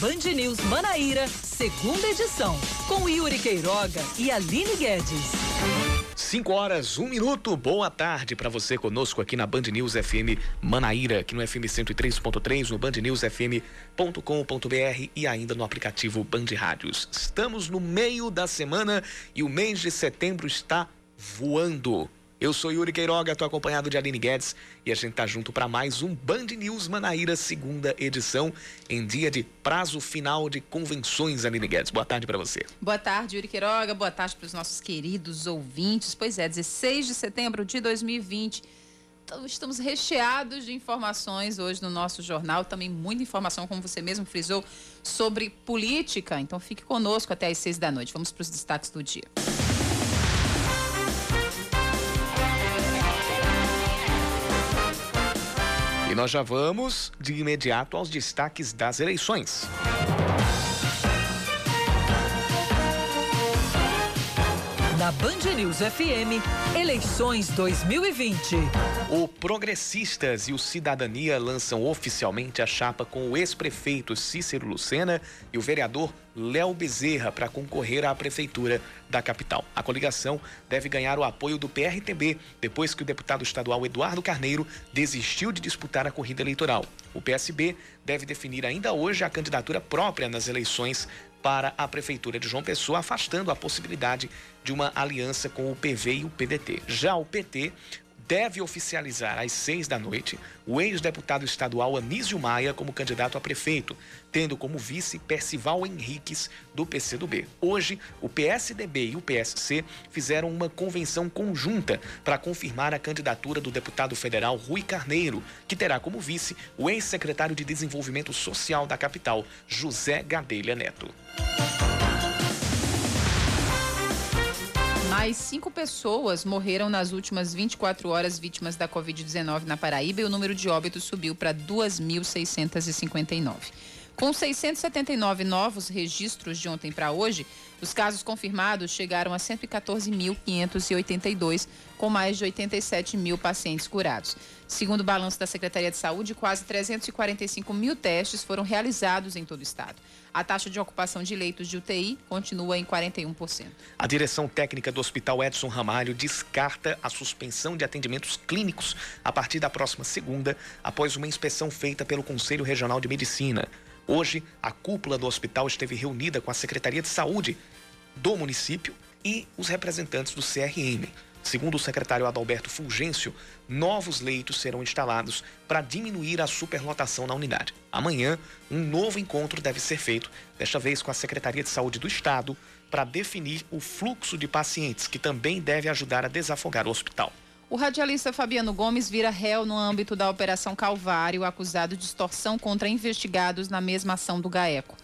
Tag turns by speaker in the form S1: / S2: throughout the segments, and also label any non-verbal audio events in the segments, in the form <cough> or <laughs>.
S1: Band News Manaíra, segunda edição, com Yuri Queiroga e Aline Guedes.
S2: 5 horas, 1 um minuto. Boa tarde para você conosco aqui na Band News FM Manaíra, aqui no FM 103.3, no bandnewsfm.com.br e ainda no aplicativo Band Rádios. Estamos no meio da semana e o mês de setembro está voando. Eu sou Yuri Queiroga, estou acompanhado de Aline Guedes e a gente tá junto para mais um Band News Manaíra, segunda edição, em dia de prazo final de convenções, Aline Guedes. Boa tarde para você.
S3: Boa tarde, Yuri Queiroga. Boa tarde para os nossos queridos ouvintes. Pois é, 16 de setembro de 2020. Então, estamos recheados de informações hoje no nosso jornal, também muita informação, como você mesmo frisou, sobre política. Então fique conosco até às seis da noite. Vamos para os destaques do dia.
S2: E nós já vamos de imediato aos destaques das eleições.
S1: Na Band News FM, eleições 2020.
S2: O Progressistas e o Cidadania lançam oficialmente a chapa com o ex-prefeito Cícero Lucena e o vereador Léo Bezerra para concorrer à prefeitura da capital. A coligação deve ganhar o apoio do PRTB depois que o deputado estadual Eduardo Carneiro desistiu de disputar a corrida eleitoral. O PSB deve definir ainda hoje a candidatura própria nas eleições para a prefeitura de João Pessoa, afastando a possibilidade de uma aliança com o PV e o PDT. Já o PT deve oficializar às seis da noite o ex-deputado estadual Anísio Maia como candidato a prefeito, tendo como vice Percival Henriques, do PCdoB. Hoje, o PSDB e o PSC fizeram uma convenção conjunta para confirmar a candidatura do deputado federal Rui Carneiro, que terá como vice o ex-secretário de Desenvolvimento Social da capital, José Gadelha Neto.
S3: Mais cinco pessoas morreram nas últimas 24 horas vítimas da Covid-19 na Paraíba e o número de óbitos subiu para 2.659. Com 679 novos registros de ontem para hoje, os casos confirmados chegaram a 114.582, com mais de 87 mil pacientes curados. Segundo o balanço da Secretaria de Saúde, quase 345 mil testes foram realizados em todo o estado. A taxa de ocupação de leitos de UTI continua em 41%.
S2: A direção técnica do Hospital Edson Ramalho descarta a suspensão de atendimentos clínicos a partir da próxima segunda, após uma inspeção feita pelo Conselho Regional de Medicina. Hoje, a cúpula do hospital esteve reunida com a Secretaria de Saúde do município e os representantes do CRM. Segundo o secretário Adalberto Fulgêncio, novos leitos serão instalados para diminuir a superlotação na unidade. Amanhã, um novo encontro deve ser feito, desta vez com a Secretaria de Saúde do Estado, para definir o fluxo de pacientes, que também deve ajudar a desafogar o hospital.
S3: O radialista Fabiano Gomes vira réu no âmbito da Operação Calvário, acusado de extorsão contra investigados na mesma ação do GAECO.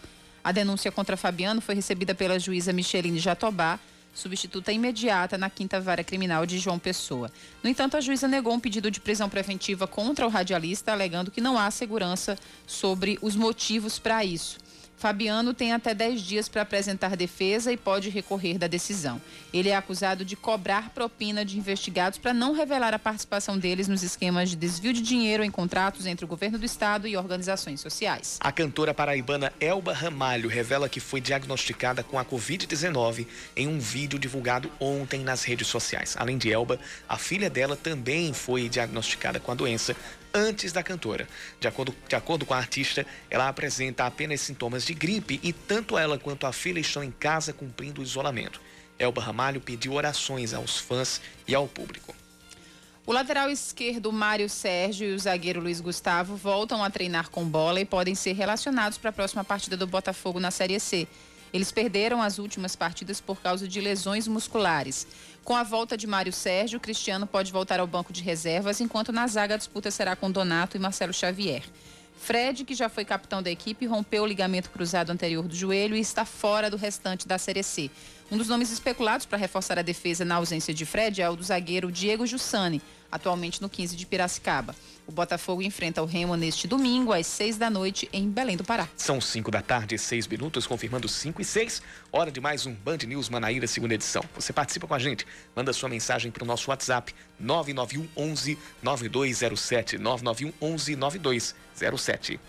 S3: A denúncia contra Fabiano foi recebida pela juíza Micheline Jatobá, substituta imediata na Quinta Vara Criminal de João Pessoa. No entanto, a juíza negou um pedido de prisão preventiva contra o radialista, alegando que não há segurança sobre os motivos para isso. Fabiano tem até 10 dias para apresentar defesa e pode recorrer da decisão. Ele é acusado de cobrar propina de investigados para não revelar a participação deles nos esquemas de desvio de dinheiro em contratos entre o governo do estado e organizações sociais.
S2: A cantora paraibana Elba Ramalho revela que foi diagnosticada com a Covid-19 em um vídeo divulgado ontem nas redes sociais. Além de Elba, a filha dela também foi diagnosticada com a doença antes da cantora. De acordo, de acordo com a artista, ela apresenta apenas sintomas de gripe e tanto ela quanto a filha estão em casa cumprindo o isolamento. Elba Ramalho pediu orações aos fãs e ao público.
S3: O lateral esquerdo Mário Sérgio e o zagueiro Luiz Gustavo voltam a treinar com bola e podem ser relacionados para a próxima partida do Botafogo na Série C. Eles perderam as últimas partidas por causa de lesões musculares. Com a volta de Mário Sérgio, Cristiano pode voltar ao banco de reservas, enquanto na zaga a disputa será com Donato e Marcelo Xavier. Fred, que já foi capitão da equipe, rompeu o ligamento cruzado anterior do joelho e está fora do restante da Série C. Um dos nomes especulados para reforçar a defesa na ausência de Fred é o do zagueiro Diego Jussani, atualmente no 15 de Piracicaba. O Botafogo enfrenta o Remo neste domingo, às seis da noite, em Belém do Pará.
S2: São cinco da tarde, seis minutos, confirmando cinco e seis. Hora de mais um Band News Manaíra, segunda edição. Você participa com a gente, manda sua mensagem para o nosso WhatsApp, 991 11 9207. 991 11 9207.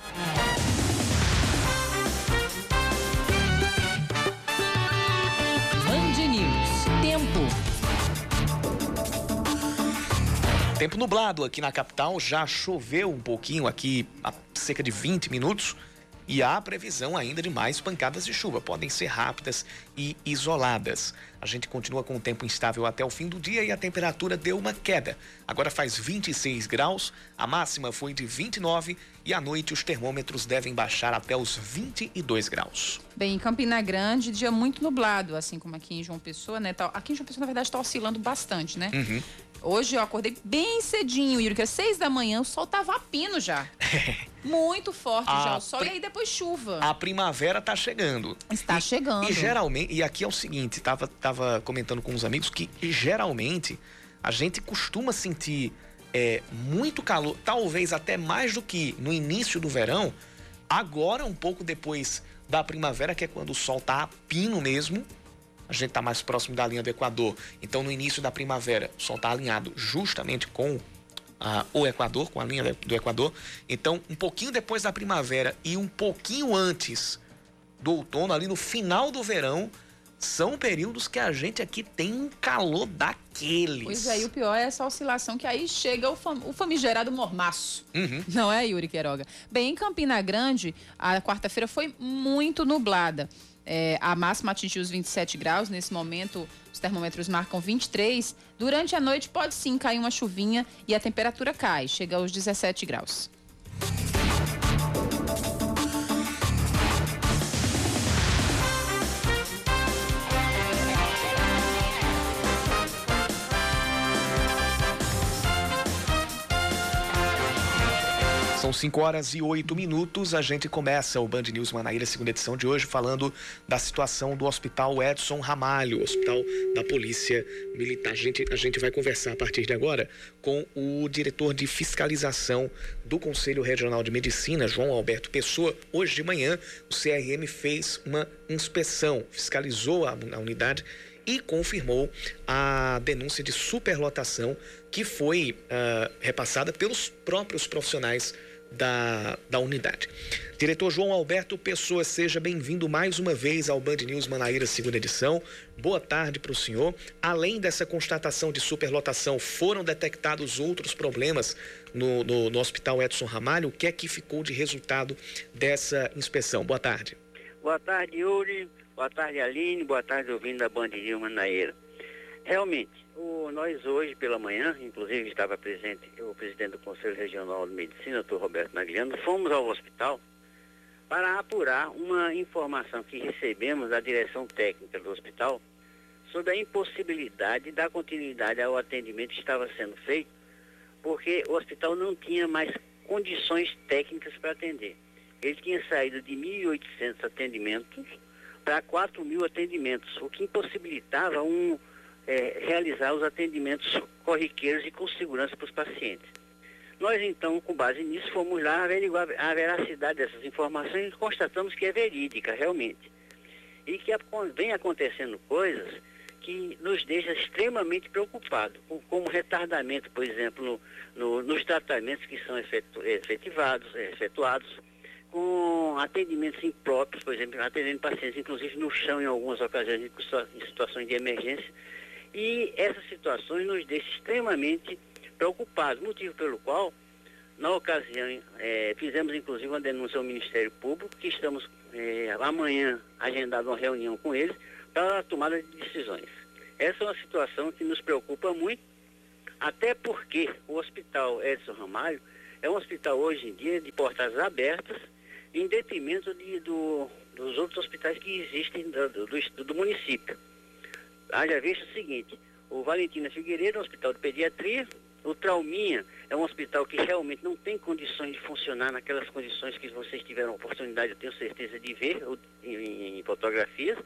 S2: Tempo nublado aqui na capital, já choveu um pouquinho aqui há cerca de 20 minutos e há previsão ainda de mais pancadas de chuva. Podem ser rápidas e isoladas. A gente continua com o tempo instável até o fim do dia e a temperatura deu uma queda. Agora faz 26 graus, a máxima foi de 29 e à noite os termômetros devem baixar até os 22 graus.
S3: Bem, em Campina Grande, dia muito nublado, assim como aqui em João Pessoa, né? Tá, aqui em João Pessoa, na verdade, está oscilando bastante, né?
S2: Uhum.
S3: Hoje eu acordei bem cedinho, Yuri, que às seis da manhã o sol tava a pino já. <laughs> Muito forte
S2: A
S3: já o sol e aí depois chuva.
S2: A primavera tá chegando.
S3: Está
S2: E-
S3: chegando.
S2: E geralmente, e aqui é o seguinte, tava, tava comentando com uns amigos que geralmente a gente costuma sentir é, muito calor, talvez até mais do que no início do verão, agora um pouco depois da primavera, que é quando o sol tá a pino mesmo, a gente tá mais próximo da linha do Equador. Então no início da primavera, o sol tá alinhado justamente com ah, o Equador, com a linha do Equador. Então, um pouquinho depois da primavera e um pouquinho antes do outono, ali no final do verão, são períodos que a gente aqui tem um calor daqueles.
S3: Pois é, e o pior é essa oscilação que aí chega o, fam- o famigerado mormaço.
S2: Uhum.
S3: Não é, Yuri Queiroga? Bem, em Campina Grande, a quarta-feira foi muito nublada. É, a máxima atingiu os 27 graus. Nesse momento, os termômetros marcam 23. Durante a noite, pode sim cair uma chuvinha e a temperatura cai, chega aos 17 graus.
S2: São 5 horas e 8 minutos. A gente começa o Band News Manaíra, segunda edição de hoje, falando da situação do Hospital Edson Ramalho, Hospital da Polícia Militar. A gente, a gente vai conversar a partir de agora com o diretor de fiscalização do Conselho Regional de Medicina, João Alberto Pessoa. Hoje de manhã, o CRM fez uma inspeção, fiscalizou a, a unidade e confirmou a denúncia de superlotação que foi ah, repassada pelos próprios profissionais da, da unidade. Diretor João Alberto Pessoa, seja bem-vindo mais uma vez ao Band News Manaíra, segunda edição. Boa tarde para o senhor. Além dessa constatação de superlotação, foram detectados outros problemas no, no, no Hospital Edson Ramalho? O que é que ficou de resultado dessa inspeção? Boa tarde.
S4: Boa tarde, Yuri. Boa tarde, Aline. Boa tarde, ouvindo da Band News Manaíra. Realmente, o- nós hoje pela manhã, inclusive estava presente o presidente do Conselho Regional de Medicina, Dr. Roberto Nagliano, fomos ao hospital para apurar uma informação que recebemos da direção técnica do hospital sobre a impossibilidade de dar continuidade ao atendimento que estava sendo feito, porque o hospital não tinha mais condições técnicas para atender. Ele tinha saído de 1.800 atendimentos para 4 mil atendimentos, o que impossibilitava um, eh, realizar os atendimentos corriqueiros e com segurança para os pacientes. Nós, então, com base nisso, fomos lá averiguar a veracidade dessas informações e constatamos que é verídica, realmente. E que vem acontecendo coisas que nos deixa extremamente preocupados, com- como retardamento, por exemplo, no- no- nos tratamentos que são efetu- efetivados, eh, efetuados, com atendimentos impróprios, por exemplo, atendendo pacientes, inclusive no chão em algumas ocasiões, em situações de emergência. E essas situações nos deixam extremamente preocupados, motivo pelo qual, na ocasião, eh, fizemos inclusive uma denúncia ao Ministério Público, que estamos eh, amanhã agendado uma reunião com eles para a tomada de decisões. Essa é uma situação que nos preocupa muito, até porque o Hospital Edson Ramalho é um hospital hoje em dia de portas abertas, em detrimento de- do- dos outros hospitais que existem do- do- do município. Haja visto o seguinte, o Valentina Figueiredo é um hospital de pediatria, o Trauminha é um hospital que realmente não tem condições de funcionar naquelas condições que vocês tiveram oportunidade, eu tenho certeza, de ver em, em fotografias.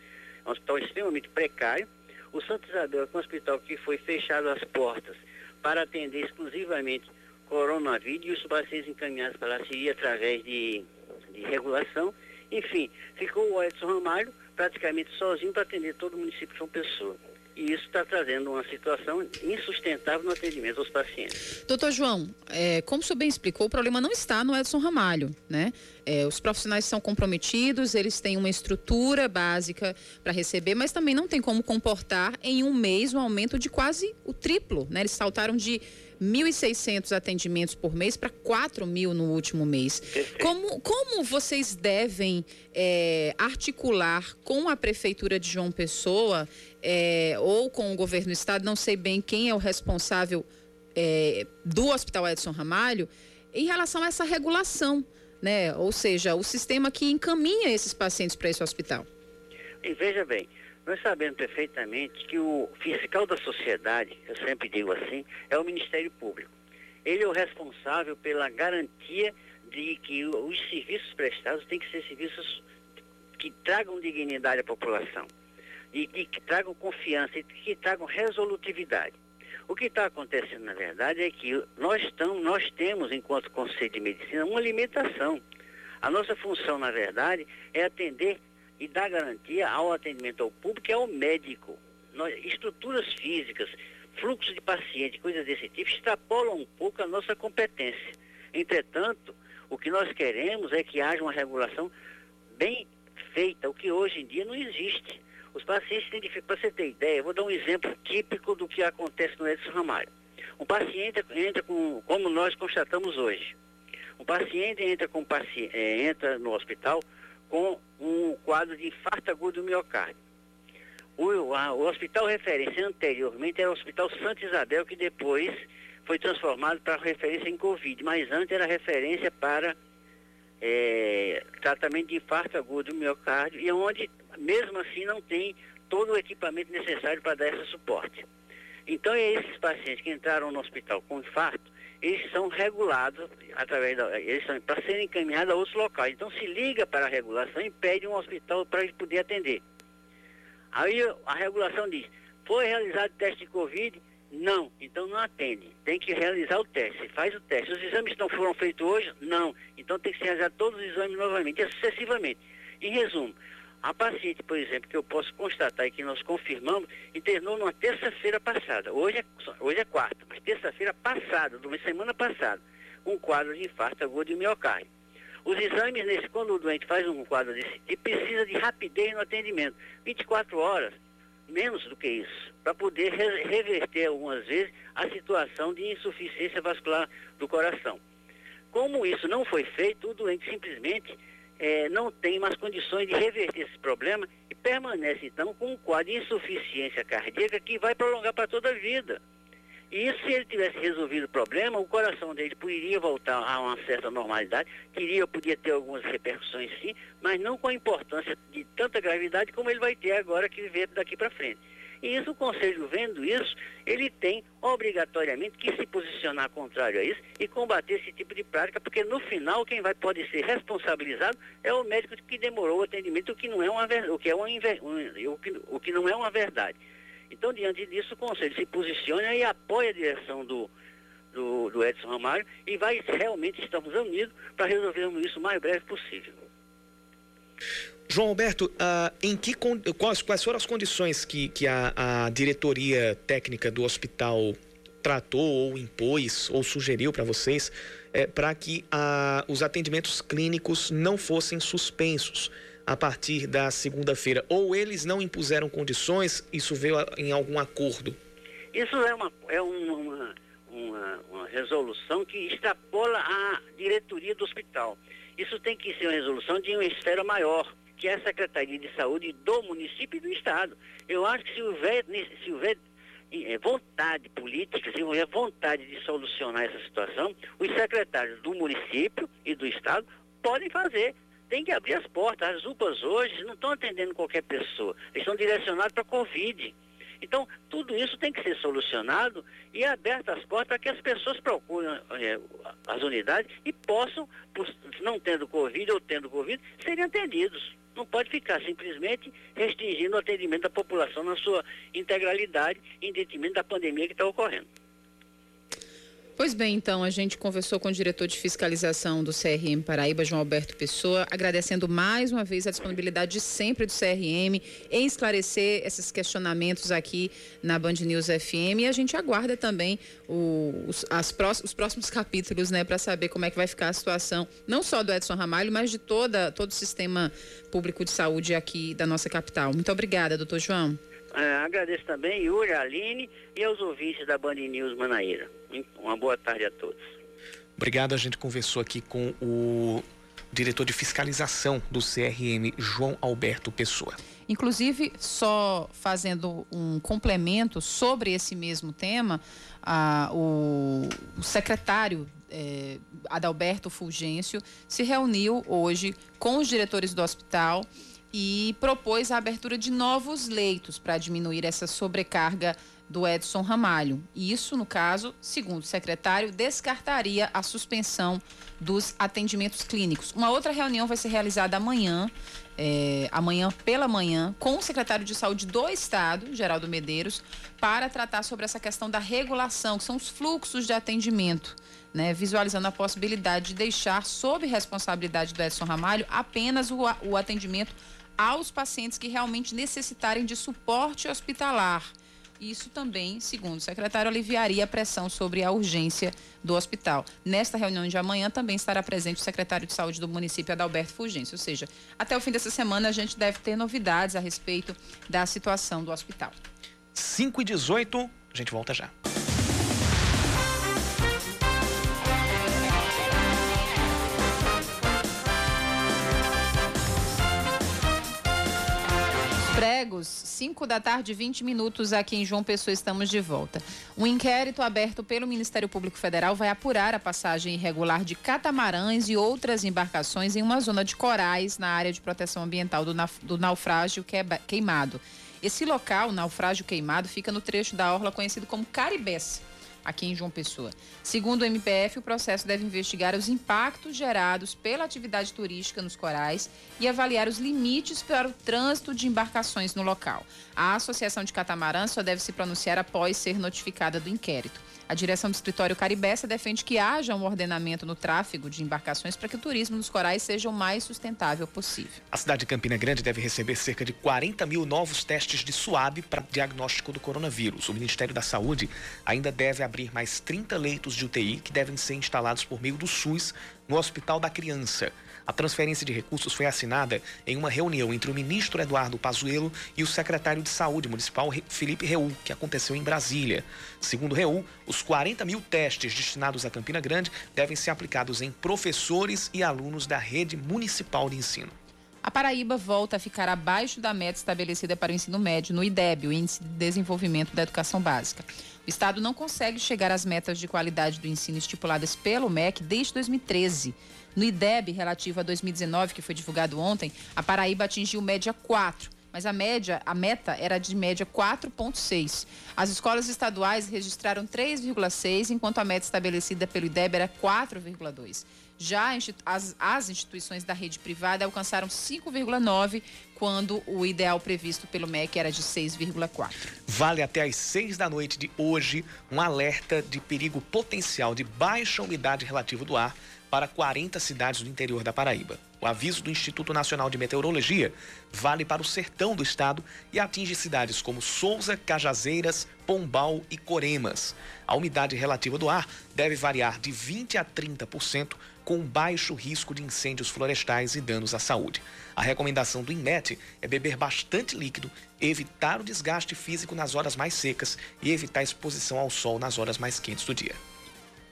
S4: É um hospital extremamente precário. O Santa Isabel é um hospital que foi fechado as portas para atender exclusivamente coronavírus e os pacientes encaminhados para lá seria através de, de regulação. Enfim, ficou o Edson Ramalho praticamente sozinho para atender todo o município de João Pessoa. E isso está trazendo uma situação insustentável no atendimento aos pacientes.
S3: Doutor João, é, como o senhor bem explicou, o problema não está no Edson Ramalho, né? É, os profissionais são comprometidos, eles têm uma estrutura básica para receber, mas também não tem como comportar em um mês um aumento de quase o triplo, né? Eles saltaram de 1.600 atendimentos por mês para 4 mil no último mês. Como, como vocês devem é, articular com a Prefeitura de João Pessoa é, ou com o governo do Estado, não sei bem quem é o responsável é, do Hospital Edson Ramalho, em relação a essa regulação, né? Ou seja, o sistema que encaminha esses pacientes para esse hospital.
S4: E veja bem, nós sabemos perfeitamente que o fiscal da sociedade, eu sempre digo assim, é o Ministério Público. Ele é o responsável pela garantia de que os serviços prestados têm que ser serviços que tragam dignidade à população e que, que tragam confiança e que tragam resolutividade. O que está acontecendo, na verdade, é que nós, estamos, nós temos, enquanto Conselho de Medicina, uma limitação. A nossa função, na verdade, é atender e dar garantia ao atendimento ao público e ao médico. Estruturas físicas, fluxo de paciente, coisas desse tipo, extrapolam um pouco a nossa competência. Entretanto, o que nós queremos é que haja uma regulação bem feita, o que hoje em dia não existe. Os pacientes têm dificuldade, para você ter ideia, eu vou dar um exemplo típico do que acontece no Edson Ramalho. Um paciente entra com, como nós constatamos hoje, um paciente entra, com, é, entra no hospital com um quadro de infarto agudo do miocárdio. O, a, o hospital referência anteriormente era o Hospital Santa Isabel, que depois foi transformado para referência em Covid, mas antes era referência para é, tratamento de infarto agudo do miocárdio, e onde, mesmo assim, não tem todo o equipamento necessário para dar esse suporte. Então, esses pacientes que entraram no hospital com infarto, eles são regulados através da, eles são para serem encaminhados a outros locais. Então se liga para a regulação e pede um hospital para ele poder atender. Aí a regulação diz, foi realizado teste de Covid? Não, então não atende. Tem que realizar o teste. Faz o teste. Os exames não foram feitos hoje? Não. Então tem que se realizar todos os exames novamente, sucessivamente. Em resumo, a paciente, por exemplo, que eu posso constatar e que nós confirmamos, internou numa terça-feira passada. Hoje é, hoje é quarta, mas terça-feira passada, de uma semana passada, um quadro de infarto agudo de miocárdio. Os exames, nesse, quando o doente faz um quadro desse tipo, precisa de rapidez no atendimento. 24 horas, menos do que isso, para poder re reverter algumas vezes a situação de insuficiência vascular do coração. Como isso não foi feito, o doente simplesmente é, não tem mais condições de reverter esse problema e permanece então com um quadro de insuficiência cardíaca que vai prolongar para toda a vida. E isso, se ele tivesse resolvido o problema, o coração dele poderia voltar a uma certa normalidade, teria, podia ter algumas repercussões sim, mas não com a importância de tanta gravidade como ele vai ter agora que viver daqui para frente. E isso, o Conselho, vendo isso, ele tem obrigatoriamente que se posicionar contrário a isso e combater esse tipo de prática, porque no final quem vai pode ser responsabilizado é o médico que demorou o atendimento, o que não é uma o que é uma o que, o que não é uma verdade. Então, diante disso, o Conselho se posiciona e apoia a direção do, do, do Edson Ramalho e vai realmente estamos unidos para resolvermos isso o mais breve possível.
S2: João Alberto, uh, em que, quais, quais foram as condições que, que a, a diretoria técnica do hospital tratou ou impôs ou sugeriu para vocês é, para que uh, os atendimentos clínicos não fossem suspensos a partir da segunda-feira? Ou eles não impuseram condições, isso veio em algum acordo?
S4: Isso é uma, é uma, uma, uma resolução que extrapola a diretoria do hospital. Isso tem que ser uma resolução de uma esfera maior que é a Secretaria de Saúde do município e do Estado. Eu acho que se houver, se houver é, vontade política, se houver vontade de solucionar essa situação, os secretários do município e do Estado podem fazer. Tem que abrir as portas. As UPAs hoje não estão atendendo qualquer pessoa. Eles estão direcionados para a Covid. Então, tudo isso tem que ser solucionado e abertas as portas para que as pessoas procurem é, as unidades e possam, não tendo Covid ou tendo Covid, serem atendidos. Não pode ficar simplesmente restringindo o atendimento da população na sua integralidade, em detrimento da pandemia que está ocorrendo.
S3: Pois bem, então, a gente conversou com o diretor de fiscalização do CRM Paraíba, João Alberto Pessoa, agradecendo mais uma vez a disponibilidade de sempre do CRM em esclarecer esses questionamentos aqui na Band News FM. E a gente aguarda também os, as os próximos capítulos, né, para saber como é que vai ficar a situação, não só do Edson Ramalho, mas de toda, todo o sistema público de saúde aqui da nossa capital. Muito obrigada, doutor João.
S4: É, agradeço também, Yuri, Aline e aos ouvintes da Band News Manaíra. Uma boa tarde a todos.
S2: Obrigado. A gente conversou aqui com o diretor de fiscalização do CRM, João Alberto Pessoa.
S3: Inclusive, só fazendo um complemento sobre esse mesmo tema, o, o, secretário eh, Adalberto Fulgêncio se reuniu hoje com os diretores do hospital e propôs a abertura de novos leitos para diminuir essa sobrecarga do Edson Ramalho. Isso, no caso, segundo o secretário, descartaria a suspensão dos atendimentos clínicos. Uma outra reunião vai ser realizada amanhã, é, amanhã pela manhã, com o secretário de saúde do Estado, Geraldo Medeiros, para tratar sobre essa questão da regulação, que são os fluxos de atendimento. Né, visualizando a possibilidade de deixar sob responsabilidade do Edson Ramalho apenas o, o atendimento aos pacientes que realmente necessitarem de suporte hospitalar. Isso também, segundo o secretário, aliviaria a pressão sobre a urgência do hospital. Nesta reunião de amanhã também estará presente o secretário de saúde do município, Adalberto Fulgêncio. Ou seja, até o fim dessa semana a gente deve ter novidades a respeito da situação do hospital.
S2: 5 e 18, a gente volta já.
S3: Pregos, 5 da tarde, 20 minutos aqui em João Pessoa, estamos de volta. Um inquérito aberto pelo Ministério Público Federal vai apurar a passagem irregular de catamarãs e outras embarcações em uma zona de corais na área de proteção ambiental do, do naufrágio queimado. Esse local, naufrágio queimado, fica no trecho da orla conhecido como Caribés aqui em João Pessoa. Segundo o MPF, o processo deve investigar os impactos gerados pela atividade turística nos corais e avaliar os limites para o trânsito de embarcações no local. A Associação de Catamarã só deve se pronunciar após ser notificada do inquérito. A direção do escritório Caribessa defende que haja um ordenamento no tráfego de embarcações para que o turismo nos corais seja o mais sustentável possível.
S2: A cidade de Campina Grande deve receber cerca de 40 mil novos testes de SUAB para diagnóstico do coronavírus. O Ministério da Saúde ainda deve abrir mais 30 leitos de UTI que devem ser instalados por meio do SUS no Hospital da Criança. A transferência de recursos foi assinada em uma reunião entre o ministro Eduardo Pazuello e o secretário de Saúde Municipal Felipe Reul, que aconteceu em Brasília. Segundo Reul, os 40 mil testes destinados a Campina Grande devem ser aplicados em professores e alunos da rede municipal de ensino.
S3: A Paraíba volta a ficar abaixo da meta estabelecida para o ensino médio no IDEB, o Índice de Desenvolvimento da Educação Básica. O Estado não consegue chegar às metas de qualidade do ensino estipuladas pelo MEC desde 2013. No IDEB, relativo a 2019, que foi divulgado ontem, a Paraíba atingiu média 4 mas a média, a meta era de média 4,6. As escolas estaduais registraram 3,6, enquanto a meta estabelecida pelo IDEB era 4,2. Já as, as instituições da rede privada alcançaram 5,9, quando o ideal previsto pelo MEC era de 6,4.
S2: Vale até às 6 da noite de hoje um alerta de perigo potencial de baixa umidade relativa do ar para 40 cidades do interior da Paraíba. O aviso do Instituto Nacional de Meteorologia vale para o sertão do estado e atinge cidades como Souza, Cajazeiras, Pombal e Coremas. A umidade relativa do ar deve variar de 20 a 30%, com baixo risco de incêndios florestais e danos à saúde. A recomendação do INMET é beber bastante líquido, evitar o desgaste físico nas horas mais secas e evitar exposição ao sol nas horas mais quentes do dia.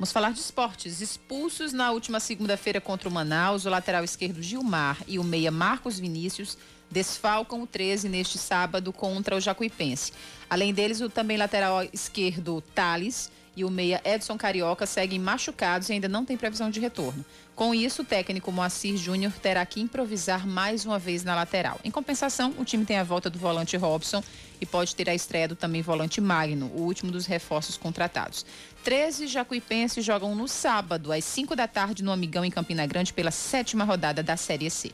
S3: Vamos falar de esportes. Expulsos na última segunda-feira contra o Manaus, o lateral esquerdo Gilmar e o meia Marcos Vinícius desfalcam o 13 neste sábado contra o Jacuipense. Além deles, o também lateral esquerdo Thales e o meia Edson Carioca seguem machucados e ainda não tem previsão de retorno. Com isso, o técnico Moacir Júnior terá que improvisar mais uma vez na lateral. Em compensação, o time tem a volta do volante Robson e pode ter a estreia do também volante Magno, o último dos reforços contratados. 13 jacuipenses jogam no sábado, às 5 da tarde, no Amigão, em Campina Grande, pela sétima rodada da Série C.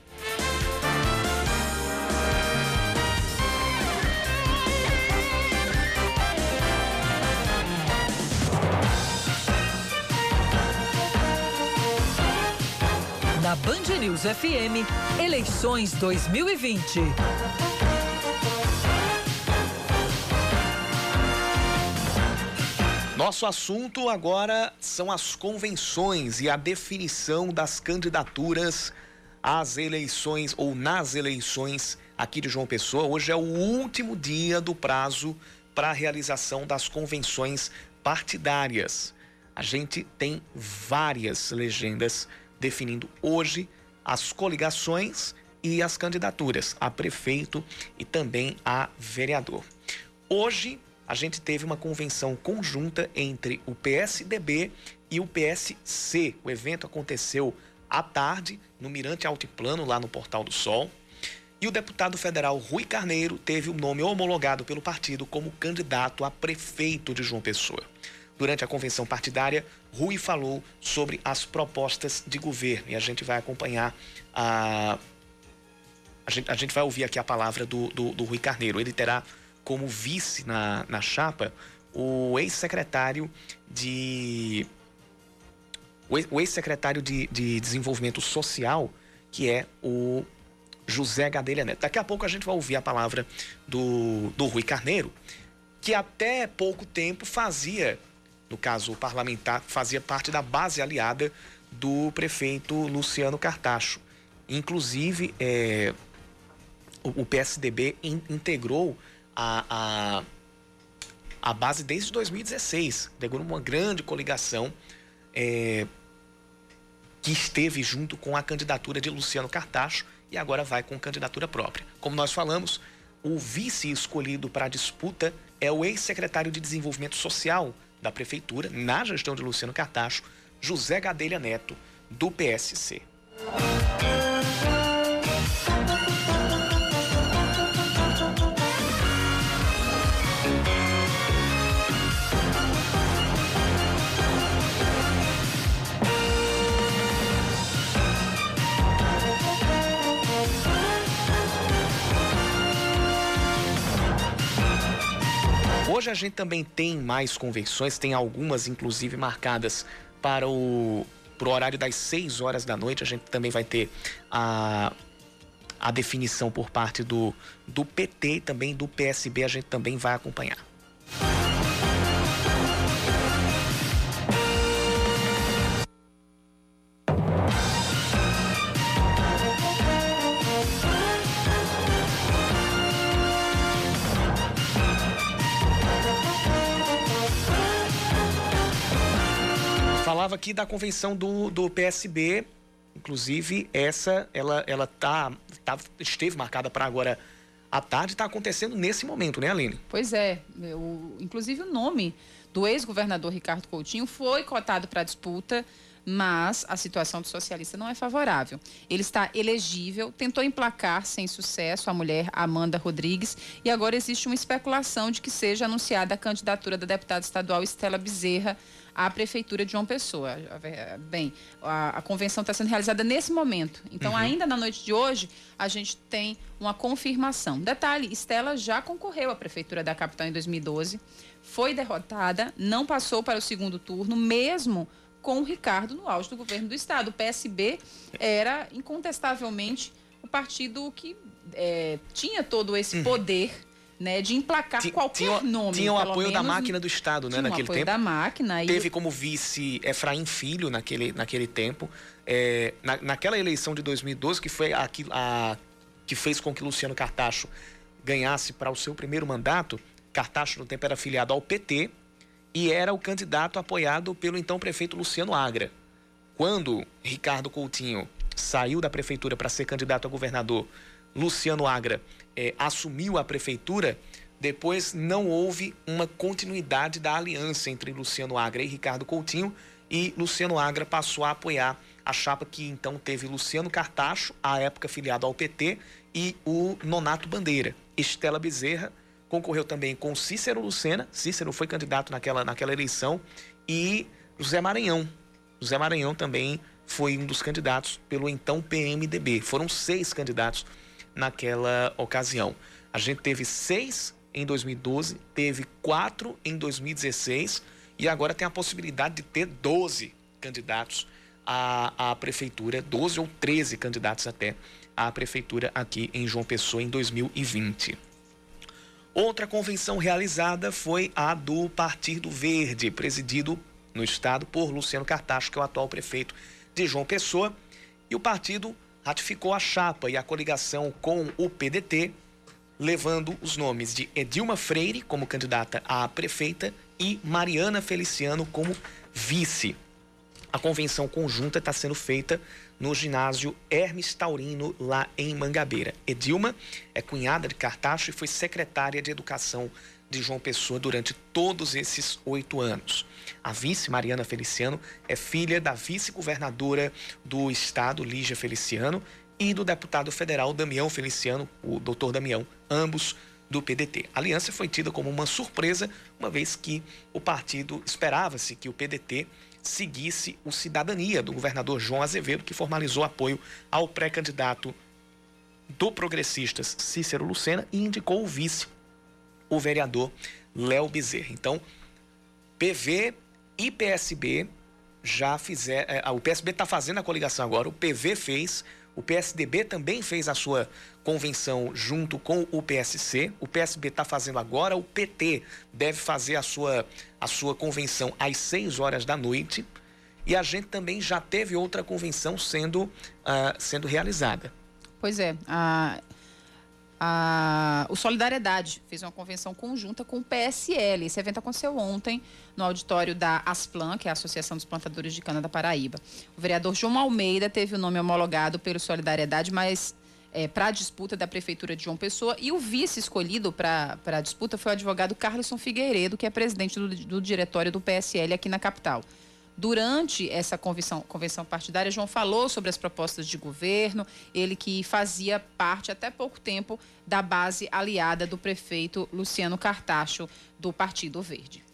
S1: Band News FM, eleições 2020.
S2: Nosso assunto agora são as convenções e a definição das candidaturas às eleições ou nas eleições aqui de João Pessoa. Hoje é o último dia do prazo para a realização das convenções partidárias. A gente tem várias legendas definindo hoje as coligações e as candidaturas a prefeito e também a vereador. Hoje a gente teve uma convenção conjunta entre o PSDB e o PSC. O evento aconteceu à tarde no Mirante Altiplano, lá no Portal do Sol. E o deputado federal Rui Carneiro teve o nome homologado pelo partido como candidato a prefeito de João Pessoa. Durante a convenção partidária, Rui falou sobre as propostas de governo e a gente vai acompanhar a. A gente, a gente vai ouvir aqui a palavra do, do, do Rui Carneiro. Ele terá como vice na, na chapa o ex-secretário de. O ex-secretário de, de Desenvolvimento Social, que é o José Gadelha Neto. Daqui a pouco a gente vai ouvir a palavra do, do Rui Carneiro, que até pouco tempo fazia, no caso o parlamentar, fazia parte da base aliada do prefeito Luciano Cartacho. Inclusive, é, o, o, PSDB in, integrou a, a, a, base desde 2016, integrou uma grande coligação é, que esteve junto com a candidatura de Luciano Cartacho e agora vai com candidatura própria. Como nós falamos, o vice escolhido para a disputa é o ex-secretário de Desenvolvimento Social da Prefeitura, na gestão de Luciano Cartacho, José Gadelha Neto, do PSC. Hoje a gente também tem mais convenções, tem algumas inclusive marcadas para o pro horário das 6 horas da noite. A gente também vai ter a, a definição por parte do, do PT e também do PSB, a gente também vai acompanhar. Aqui da convenção do, do PSB, inclusive essa, ela, ela tá, tá esteve marcada para agora à tarde, está acontecendo nesse momento, né, Aline?
S3: Pois é, o, inclusive o nome do ex-governador Ricardo Coutinho foi cotado para disputa mas a situação do socialista não é favorável. Ele está elegível, tentou emplacar sem sucesso a mulher Amanda Rodrigues e agora existe uma especulação de que seja anunciada a candidatura da deputada estadual Estela Bezerra à prefeitura de João Pessoa. Bem, a, a convenção está sendo realizada nesse momento. Então, uhum. ainda na noite de hoje, a gente tem uma confirmação. Detalhe: Estela já concorreu à prefeitura da capital em 2012, foi derrotada, não passou para o segundo turno, mesmo com o Ricardo no auge do governo do Estado. O PSB era, incontestavelmente, o partido que é, tinha todo esse uhum. Né, de emplacar T qualquer
S2: tinha,
S3: nome.
S2: Tinha o apoio da máquina do Estado, né, naquele
S3: apoio
S2: tempo.
S3: da máquina.
S2: Teve como vice Efraim Filho naquele, naquele tempo. É, na, naquela eleição de 2012, que foi a, a, que fez com que Luciano Cartacho ganhasse para o seu primeiro mandato, Cartacho no tempo era afiliado ao PT, e era o candidato apoiado pelo então prefeito Luciano Agra. Quando Ricardo Coutinho saiu da prefeitura para ser candidato a governador, Luciano Agra eh, assumiu a prefeitura, depois não houve uma continuidade da aliança entre Luciano Agra e Ricardo Coutinho e Luciano Agra passou a apoiar a chapa que então teve Luciano Cartacho, à época filiado ao PT, e o Nonato Bandeira. Estela Bezerra concorreu também com Cícero Lucena, Cícero foi candidato naquela, naquela eleição, e José Maranhão. José Maranhão também foi um dos candidatos pelo então PMDB. Foram seis candidatos naquela ocasião. A gente teve seis em 2012, teve quatro em 2016 e agora tem a possibilidade de ter 12 candidatos à, à prefeitura, 12 ou 13 candidatos até à prefeitura aqui em João Pessoa em 2020. Outra convenção realizada foi a do Partido Verde, presidido no estado por Luciano Cartacho, que é o atual prefeito de João Pessoa. E o partido ratificou a chapa e a coligação com o PDT, levando os nomes de Edilma Freire como candidata a prefeita e Mariana Feliciano como vice. A convenção conjunta está sendo feita no ginásio Hermes Taurino, lá em Mangabeira. Edilma é cunhada de Cartacho e foi secretária de Educação de João Pessoa durante todos esses oito anos. A vice, Mariana Feliciano, é filha da vice-governadora do estado, Lígia Feliciano, e do deputado federal Damião Feliciano, o doutor Damião, ambos do PDT. A aliança foi tida como uma surpresa, uma vez que o partido esperava-se que o PDT seguisse o Cidadania do governador João Azevedo, que formalizou apoio ao pré-candidato do Progressistas Cícero Lucena e indicou o vice, o vereador Léo Bezerra. Então, PV e PSB já fizeram. É, o PSB está fazendo a coligação agora, o PV fez, o PSDB também fez a sua convenção junto com o PSC. O PSB está fazendo agora, o PT deve fazer a sua, a sua convenção às 6 horas da noite. E a gente também já teve outra convenção sendo, uh, sendo realizada.
S3: Pois é. A, a, o Solidariedade fez uma convenção conjunta com o PSL. Esse evento aconteceu ontem no auditório da Asplan, que é a Associação dos Plantadores de Cana da Paraíba. O vereador João Almeida teve o nome homologado pelo Solidariedade, mas é, para a disputa da Prefeitura de João Pessoa. E o vice escolhido para a disputa foi o advogado Carlson Figueiredo, que é presidente do, do diretório do PSL aqui na capital. Durante essa convenção, convenção partidária, João falou sobre as propostas de governo, ele que fazia parte até pouco tempo da base aliada do prefeito Luciano Cartacho, do Partido Verde.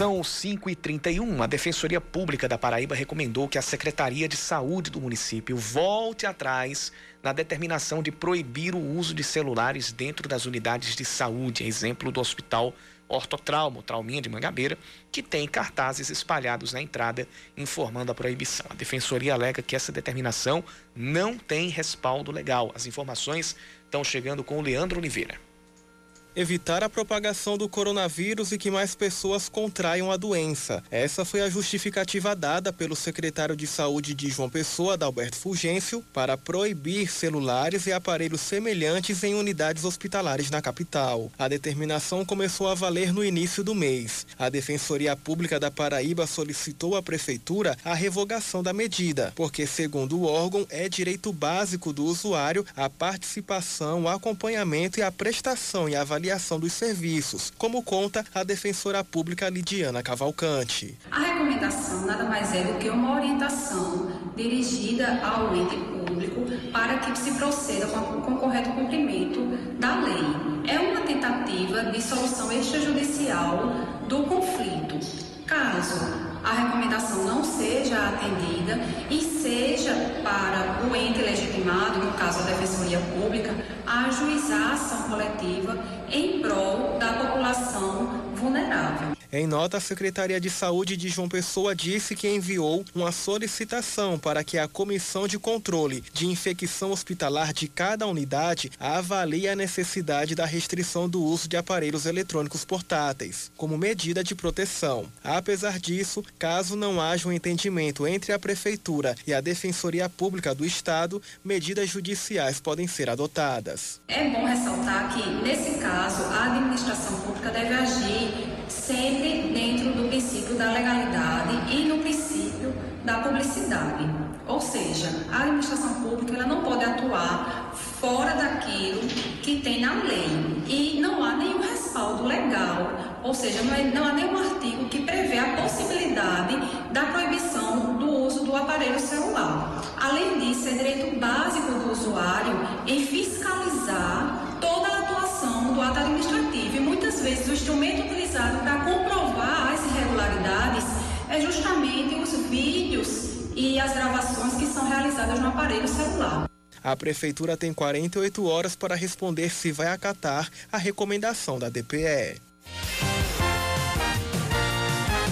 S2: São 5h31. A Defensoria Pública da Paraíba recomendou que a Secretaria de Saúde do município volte atrás na determinação de proibir o uso de celulares dentro das unidades de saúde. Exemplo do Hospital Ortotrauma, Trauminha de Mangabeira, que tem cartazes espalhados na entrada informando a proibição. A Defensoria alega que essa determinação não tem respaldo legal. As informações estão chegando com o Leandro Oliveira
S5: evitar a propagação do coronavírus e que mais pessoas contraiam a doença. Essa foi a justificativa dada pelo secretário de Saúde de João Pessoa, Dalberto Fulgêncio, para proibir celulares e aparelhos semelhantes em unidades hospitalares na capital. A determinação começou a valer no início do mês. A Defensoria Pública da Paraíba solicitou à prefeitura a revogação da medida, porque, segundo o órgão, é direito básico do usuário a participação, o acompanhamento e a prestação e avaliação avaliação dos serviços, como conta a defensora pública Lidiana Cavalcante.
S6: A recomendação nada mais é do que uma orientação dirigida ao ente público para que se proceda com, com o correto cumprimento da lei. É uma tentativa de solução extrajudicial do conflito. Caso a recomendação não seja atendida e seja para o ente legitimado, no caso a Defensoria Pública, ajuizar a ação coletiva em prol da população vulnerável.
S5: Em nota, a Secretaria de Saúde de João Pessoa disse que enviou uma solicitação para que a Comissão de Controle de Infecção Hospitalar de cada unidade avalie a necessidade da restrição do uso de aparelhos eletrônicos portáteis, como medida de proteção. Apesar disso, caso não haja um entendimento entre a Prefeitura e a Defensoria Pública do Estado, medidas judiciais podem ser adotadas.
S6: É bom ressaltar que, nesse caso, a administração pública deve agir sempre dentro do princípio da legalidade e no princípio da publicidade. Ou seja, a administração pública ela não pode atuar fora daquilo que tem na lei e não há nenhum respaldo legal, ou seja, não, é, não há nenhum artigo que prevê a possibilidade da proibição do uso do aparelho celular. Além disso, é direito básico do usuário em fiscalizar toda a atuação do ato administrativo muitas vezes o instrumento utilizado para comprovar as irregularidades é justamente os vídeos e as gravações que são realizadas no aparelho celular.
S5: A prefeitura tem 48 horas para responder se vai acatar a recomendação da DPE.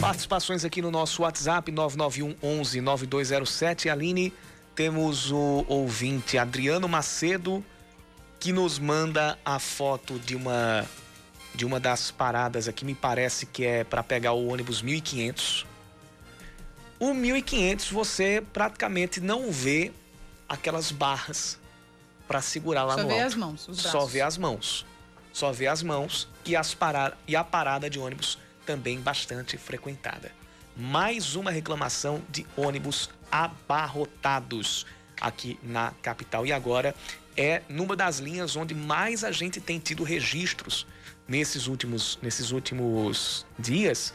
S2: Participações aqui no nosso WhatsApp 991 11 9207. Aline, temos o ouvinte Adriano Macedo que nos manda a foto de uma de uma das paradas aqui, me parece que é para pegar o ônibus 1500. O 1500 você praticamente não vê aquelas barras para segurar lá
S3: Só
S2: no
S3: vê
S2: alto.
S3: as mãos, os
S2: Só
S3: braços.
S2: vê as mãos. Só vê as mãos e, as para... e a parada de ônibus também bastante frequentada. Mais uma reclamação de ônibus abarrotados aqui na capital. E agora é numa das linhas onde mais a gente tem tido registros nesses últimos, nesses últimos dias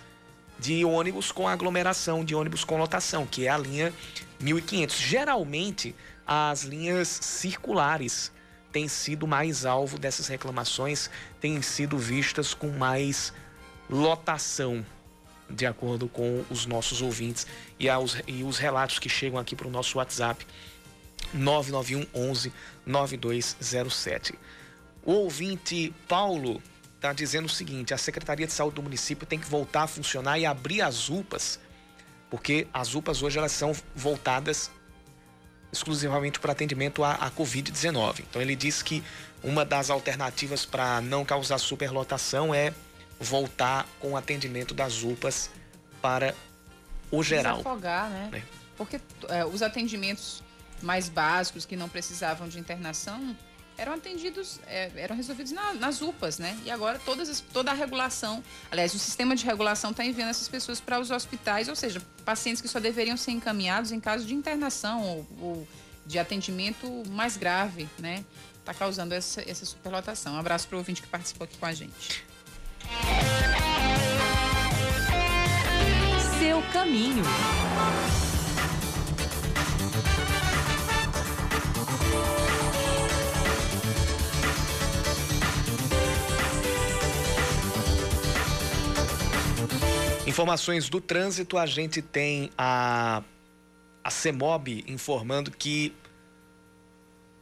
S2: de ônibus com aglomeração, de ônibus com lotação, que é a linha 1500. Geralmente, as linhas circulares têm sido mais alvo dessas reclamações, têm sido vistas com mais lotação, de acordo com os nossos ouvintes e, aos, e os relatos que chegam aqui para o nosso WhatsApp 991 11 9207. O ouvinte Paulo está dizendo o seguinte: a Secretaria de Saúde do município tem que voltar a funcionar e abrir as UPAs, porque as UPAs hoje elas são voltadas exclusivamente para atendimento à, à Covid-19. Então ele diz que uma das alternativas para não causar superlotação é voltar com o atendimento das UPAs para o geral.
S3: Desafogar, né?
S2: É.
S3: Porque é, os atendimentos mais básicos que não precisavam de internação eram atendidos, é, eram resolvidos na- nas UPAs, né? E agora todas as- toda a regulação, aliás, o sistema de regulação está enviando essas pessoas para os hospitais, ou seja, pacientes que só deveriam ser encaminhados em caso de internação ou, ou de atendimento mais grave, né? Está causando essa, essa superlotação. Um abraço para o ouvinte que participou aqui com a gente.
S1: Seu caminho.
S2: Informações do trânsito, a gente tem a, a CEMOB informando que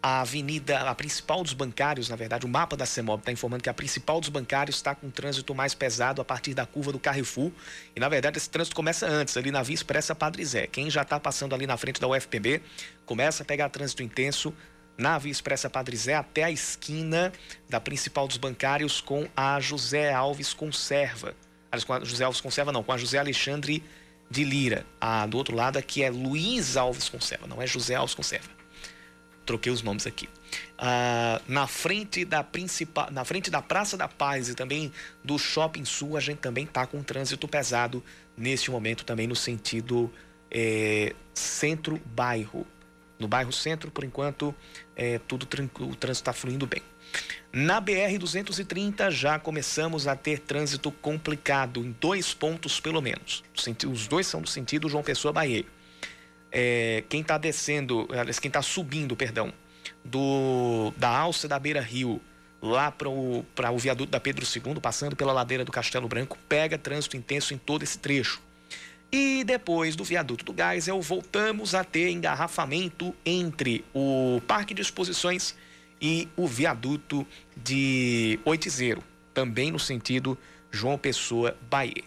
S2: a avenida, a principal dos bancários, na verdade, o mapa da CEMOB está informando que a principal dos bancários está com trânsito mais pesado a partir da curva do Carrefour. E, na verdade, esse trânsito começa antes, ali na Via Expressa Padre Zé. Quem já está passando ali na frente da UFPB, começa a pegar trânsito intenso na Via Expressa Padre Zé até a esquina da principal dos bancários com a José Alves Conserva. Com a José Alves Conserva não, com a José Alexandre de Lira. A do outro lado aqui é Luiz Alves Conserva, não é José Alves Conserva. Troquei os nomes aqui. Ah, na frente da principal, na frente da Praça da Paz e também do Shopping Sul, a gente também tá com um trânsito pesado neste momento também no sentido eh, centro-bairro. No bairro centro, por enquanto, é, tudo o trânsito está fluindo bem. Na BR-230 já começamos a ter trânsito complicado em dois pontos pelo menos. Os dois são do sentido João Pessoa Bahia. É, quem está descendo, quem está subindo, perdão, do da alça da Beira Rio lá para o, o viaduto da Pedro II, passando pela ladeira do Castelo Branco, pega trânsito intenso em todo esse trecho. E depois do viaduto do Geisel, voltamos a ter engarrafamento entre o Parque de Exposições e o viaduto de Oitizeiro, também no sentido João Pessoa, Bahia.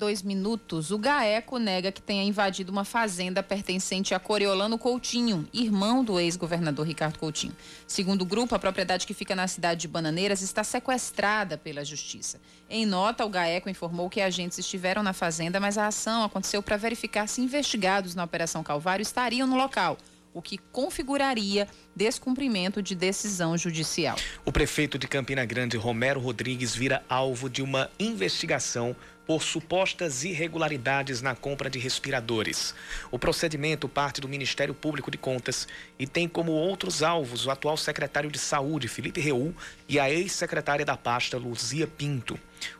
S3: 42 minutos. O GAECO nega que tenha invadido uma fazenda pertencente a Coriolano Coutinho, irmão do ex-governador Ricardo Coutinho. Segundo o grupo, a propriedade que fica na cidade de Bananeiras está sequestrada pela justiça. Em nota, o GAECO informou que agentes estiveram na fazenda, mas a ação aconteceu para verificar se investigados na Operação Calvário estariam no local. O que configuraria descumprimento de decisão judicial.
S2: O prefeito de Campina Grande, Romero Rodrigues, vira alvo de uma investigação por supostas irregularidades na compra de respiradores. O procedimento parte do Ministério Público de Contas e tem como outros alvos o atual secretário de Saúde, Felipe Reul, e a ex-secretária da pasta, Luzia Pinto.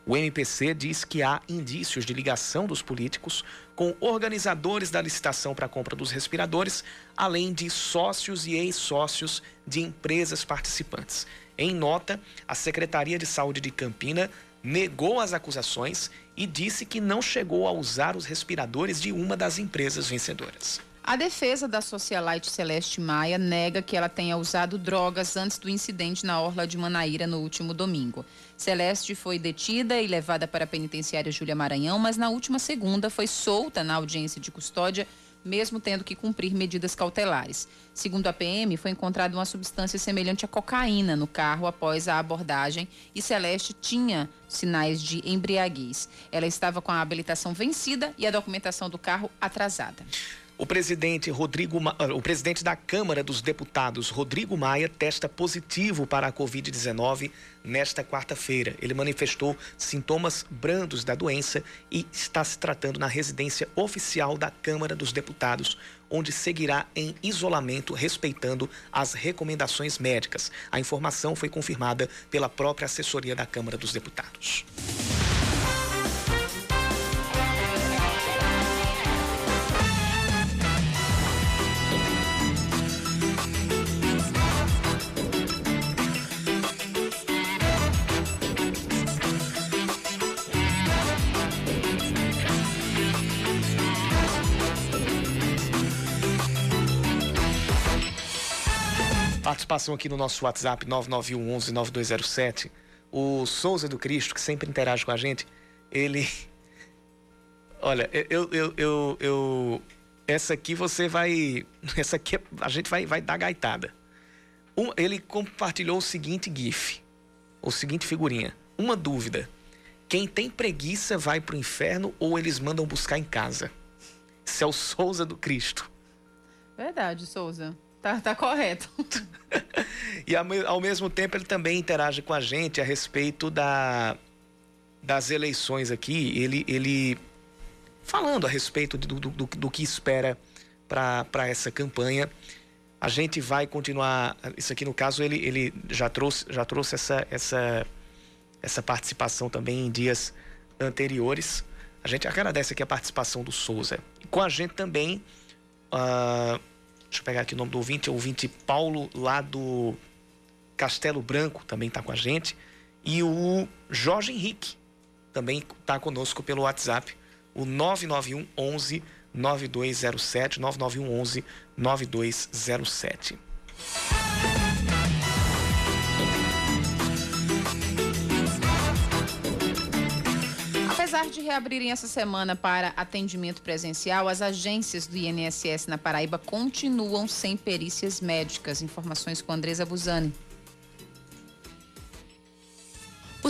S2: O MPC diz que há indícios de ligação dos políticos com organizadores da licitação para a compra dos respiradores, além de sócios e ex-sócios de empresas participantes. Em nota, a Secretaria de Saúde de Campina negou as acusações e disse que não chegou a usar os respiradores de uma das empresas vencedoras.
S3: A defesa da socialite Celeste Maia nega que ela tenha usado drogas antes do incidente na orla de Manaíra no último domingo. Celeste foi detida e levada para a penitenciária Júlia Maranhão, mas na última segunda foi solta na audiência de custódia mesmo tendo que cumprir medidas cautelares. Segundo a PM, foi encontrada uma substância semelhante à cocaína no carro após a abordagem e Celeste tinha sinais de embriaguez. Ela estava com a habilitação vencida e a documentação do carro atrasada.
S2: O presidente Rodrigo, ah, o presidente da Câmara dos Deputados, Rodrigo Maia, testa positivo para a Covid-19 nesta quarta-feira. Ele manifestou sintomas brandos da doença e está se tratando na residência oficial da Câmara dos Deputados, onde seguirá em isolamento, respeitando as recomendações médicas. A informação foi confirmada pela própria assessoria da Câmara dos Deputados. Participação aqui no nosso WhatsApp 9911 9207. O Souza do Cristo, que sempre interage com a gente, ele. <laughs> Olha, eu, eu, eu, eu, Essa aqui você vai. <laughs> Essa aqui a gente vai, vai dar gaitada. Um, ele compartilhou o seguinte GIF, o seguinte figurinha. Uma dúvida. Quem tem preguiça vai pro inferno ou eles mandam buscar em casa? Isso é o Souza do Cristo.
S3: Verdade, Souza. Tá, tá correto. <laughs>
S2: e ao mesmo tempo ele também interage com a gente a respeito da, das eleições aqui. Ele, ele falando a respeito do, do, do, do que espera para essa campanha. A gente vai continuar. Isso aqui, no caso, ele, ele já trouxe, já trouxe essa, essa, essa participação também em dias anteriores. A gente agradece aqui a participação do Souza. E com a gente também. Uh, Deixa eu pegar aqui o nome do ouvinte, é o ouvinte Paulo, lá do Castelo Branco, também está com a gente. E o Jorge Henrique também está conosco pelo WhatsApp, o 991 11 9207, 991 11 9207.
S3: Apesar de reabrirem essa semana para atendimento presencial, as agências do INSS na Paraíba continuam sem perícias médicas. Informações com Andresa Buzani.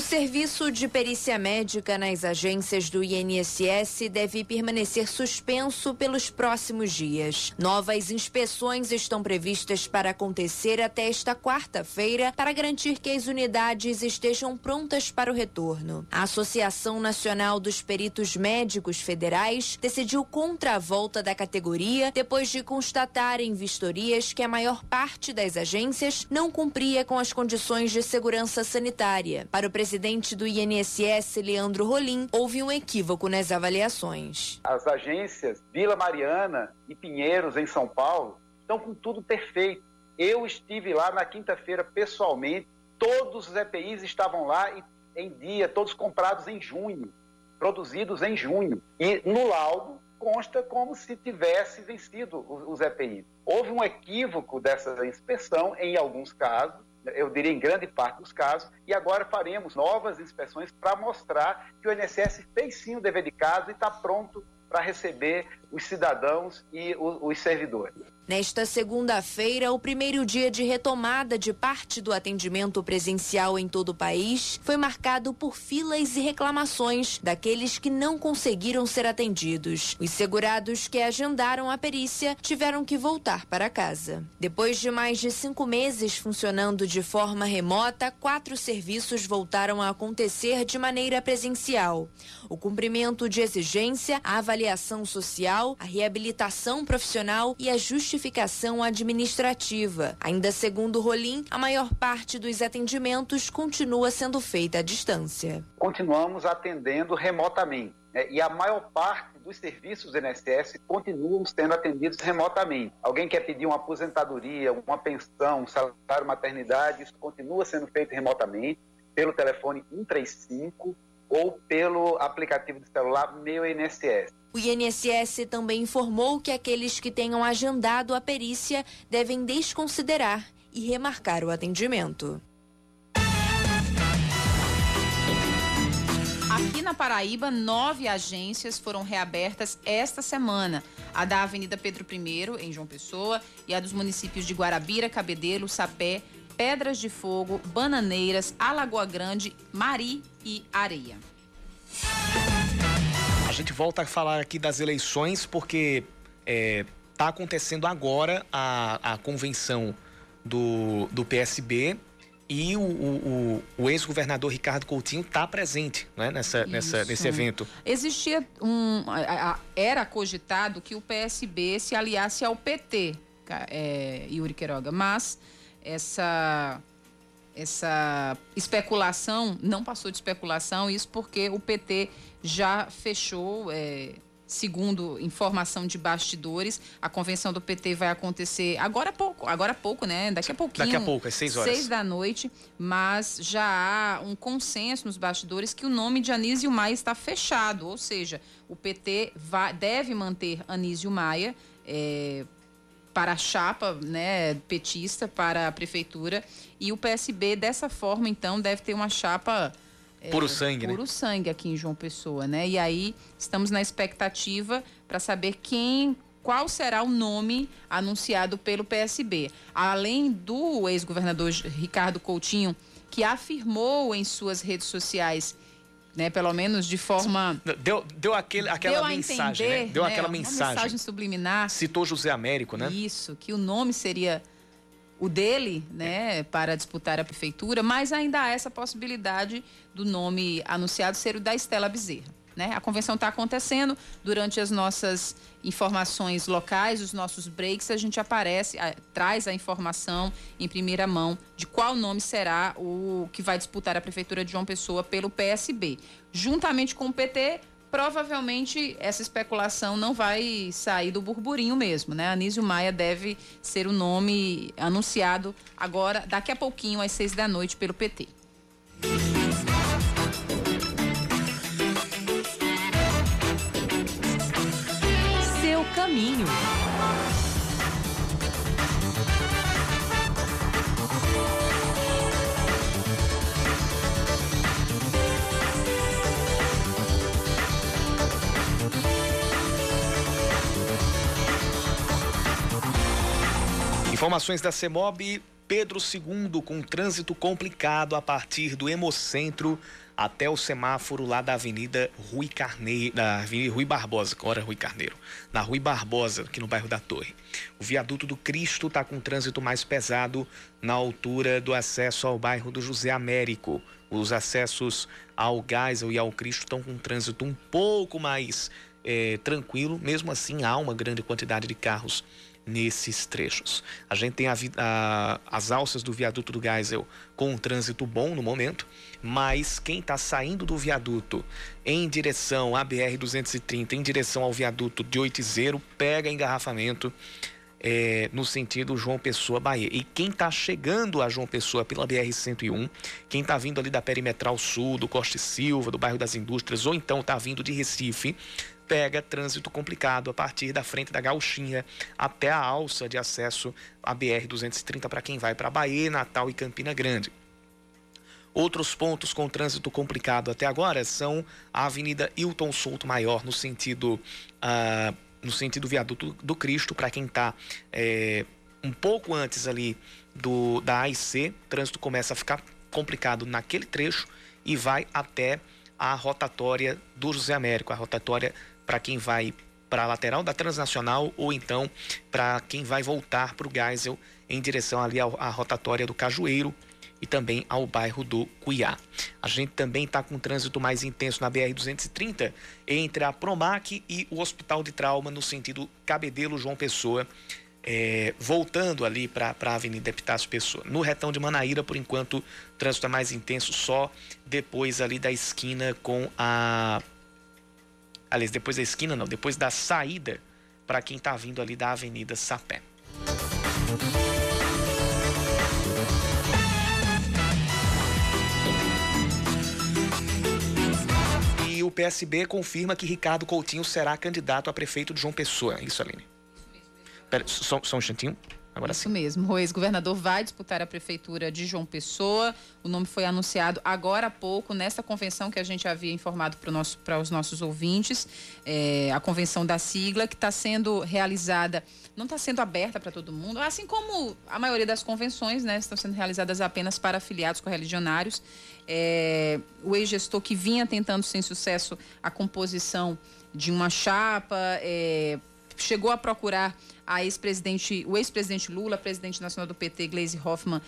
S7: O serviço de perícia médica nas agências do INSS deve permanecer suspenso pelos próximos dias. Novas inspeções estão previstas para acontecer até esta quarta-feira para garantir que as unidades estejam prontas para o retorno. A Associação Nacional dos Peritos Médicos Federais decidiu contra a volta da categoria depois de constatar em vistorias que a maior parte das agências não cumpria com as condições de segurança sanitária. Para o presidente do INSS, Leandro Rolim, houve um equívoco nas avaliações.
S8: As agências Vila Mariana e Pinheiros, em São Paulo, estão com tudo perfeito. Eu estive lá na quinta-feira pessoalmente, todos os EPIs estavam lá em dia, todos comprados em junho, produzidos em junho. E no laudo consta como se tivesse vencido os EPIs. Houve um equívoco dessa inspeção em alguns casos, eu diria em grande parte dos casos, e agora faremos novas inspeções para mostrar que o INSS fez sim o dever de casa e está pronto para receber os cidadãos e os servidores.
S7: Nesta segunda-feira, o primeiro dia de retomada de parte do atendimento presencial em todo o país foi marcado por filas e reclamações daqueles que não conseguiram ser atendidos. Os segurados que agendaram a perícia tiveram que voltar para casa. Depois de mais de cinco meses funcionando de forma remota, quatro serviços voltaram a acontecer de maneira presencial: o cumprimento de exigência, a avaliação social, a reabilitação profissional e a justificação administrativa. Ainda segundo Rolim, a maior parte dos atendimentos continua sendo feita à distância.
S8: Continuamos atendendo remotamente. Né? E a maior parte dos serviços do INSS continuam sendo atendidos remotamente. Alguém quer pedir uma aposentadoria, uma pensão, um salário maternidade, isso continua sendo feito remotamente pelo telefone 135 ou pelo aplicativo de celular Meu INSS.
S7: O INSS também informou que aqueles que tenham agendado a perícia devem desconsiderar e remarcar o atendimento.
S3: Aqui na Paraíba, nove agências foram reabertas esta semana. A da Avenida Pedro I, em João Pessoa, e a dos municípios de Guarabira, Cabedelo, Sapé, Pedras de Fogo, Bananeiras, Alagoa Grande, Mari e Areia.
S2: A gente volta a falar aqui das eleições porque está é, tá acontecendo agora a, a convenção do, do PSB e o, o, o ex-governador Ricardo Coutinho está presente né, nessa, nessa, nesse evento.
S3: Existia um. Era cogitado que o PSB se aliasse ao PT, é, Yuri Queiroga, mas essa essa especulação não passou de especulação, isso porque o PT já fechou, é, segundo informação de bastidores, a convenção do PT vai acontecer agora há pouco, agora há pouco, né? Daqui a pouquinho.
S2: Daqui a pouco, às seis horas.
S3: Seis da noite, mas já há um consenso nos bastidores que o nome de Anísio Maia está fechado, ou seja, o PT vai, deve manter Anísio Maia. É, para a chapa né, petista, para a prefeitura. E o PSB, dessa forma, então, deve ter uma chapa.
S2: É, puro sangue,
S3: puro
S2: né?
S3: sangue aqui em João Pessoa, né? E aí estamos na expectativa para saber quem, qual será o nome anunciado pelo PSB. Além do ex-governador Ricardo Coutinho, que afirmou em suas redes sociais né? Pelo menos de forma.
S2: Deu, deu aquele, aquela deu mensagem, né? entender, né? Deu né? aquela mensagem. Uma
S3: mensagem subliminar.
S2: Citou José Américo, né?
S3: Isso, que o nome seria o dele, né, para disputar a prefeitura, mas ainda há essa possibilidade do nome anunciado ser o da Estela Bezerra. Né? A convenção está acontecendo durante as nossas informações locais, os nossos breaks, a gente aparece, a, traz a informação em primeira mão de qual nome será o que vai disputar a prefeitura de João Pessoa pelo PSB. Juntamente com o PT, provavelmente essa especulação não vai sair do burburinho mesmo, né? Anísio Maia deve ser o nome anunciado agora, daqui a pouquinho, às seis da noite, pelo PT.
S1: Caminho.
S2: Informações da CEMOB, Pedro II com trânsito complicado a partir do Hemocentro até o semáforo lá da Avenida Rui Carneiro, da Avenida Rui Barbosa, agora Rui Carneiro, na Rui Barbosa, aqui no bairro da Torre. O viaduto do Cristo está com trânsito mais pesado na altura do acesso ao bairro do José Américo. Os acessos ao Geisel e ao Cristo estão com trânsito um pouco mais é, tranquilo, mesmo assim há uma grande quantidade de carros nesses trechos. A gente tem a, a, as alças do viaduto do Geisel com um trânsito bom no momento, mas quem está saindo do viaduto em direção à BR-230, em direção ao viaduto de Oitizeiro, pega engarrafamento é, no sentido João Pessoa Bahia. E quem está chegando a João Pessoa pela BR-101, quem está vindo ali da Perimetral Sul, do Costa e Silva, do bairro das Indústrias, ou então está vindo de Recife, pega trânsito complicado a partir da frente da Gauchinha até a alça de acesso à BR-230 para quem vai para Bahia, Natal e Campina Grande. Outros pontos com trânsito complicado até agora são a Avenida Hilton Souto Maior, no sentido uh, no sentido viaduto do Cristo, para quem está é, um pouco antes ali do da AIC, trânsito começa a ficar complicado naquele trecho e vai até a rotatória do José Américo, a rotatória para quem vai para a lateral da Transnacional ou então para quem vai voltar para o Geisel em direção ali à rotatória do Cajueiro e também ao bairro do Cuiá. A gente também está com um trânsito mais intenso na BR-230 entre a Promac e o Hospital de Trauma no sentido Cabedelo João Pessoa. É, voltando ali para a Avenida Epitácio Pessoa. No retão de Manaíra, por enquanto, o trânsito é mais intenso só depois ali da esquina com a. Aliás, depois da esquina, não, depois da saída para quem está vindo ali da Avenida Sapé. E o PSB confirma que Ricardo Coutinho será candidato a prefeito de João Pessoa. Isso, Aline. Pera, só, só um instantinho. Agora
S3: Isso
S2: sim.
S3: mesmo. O ex-governador vai disputar a prefeitura de João Pessoa. O nome foi anunciado agora há pouco, nessa convenção que a gente havia informado para nosso, os nossos ouvintes. É, a convenção da sigla, que está sendo realizada, não está sendo aberta para todo mundo, assim como a maioria das convenções, né? Estão sendo realizadas apenas para afiliados correligionários. É, o ex-gestor que vinha tentando sem sucesso a composição de uma chapa, é, chegou a procurar a ex-presidente, o ex-presidente Lula, presidente nacional do PT, Gleisi Hoffmann,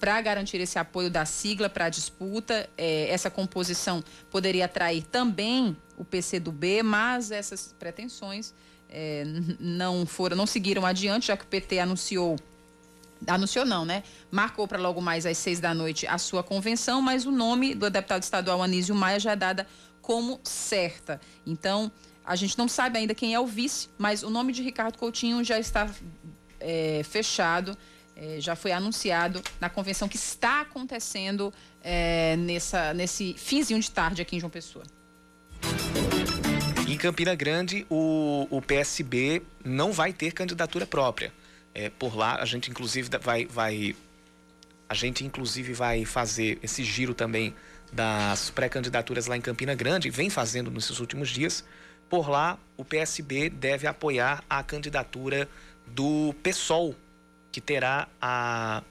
S3: para garantir esse apoio da sigla para a disputa. É, essa composição poderia atrair também o PCdoB, mas essas pretensões é, não foram, não seguiram adiante, já que o PT anunciou anunciou não, né? Marcou para logo mais às seis da noite a sua convenção, mas o nome do deputado estadual Anísio Maia já é dada como certa. Então, a gente não sabe ainda quem é o vice, mas o nome de Ricardo Coutinho já está é, fechado, é, já foi anunciado na convenção que está acontecendo é, nessa, nesse finzinho de tarde aqui em João Pessoa.
S2: Em Campina Grande, o, o PSB não vai ter candidatura própria. É, por lá, a gente inclusive vai, vai, a gente inclusive vai fazer esse giro também das pré-candidaturas lá em Campina Grande, vem fazendo nesses últimos dias. Por lá, o PSB deve apoiar a candidatura do PSOL, que terá a,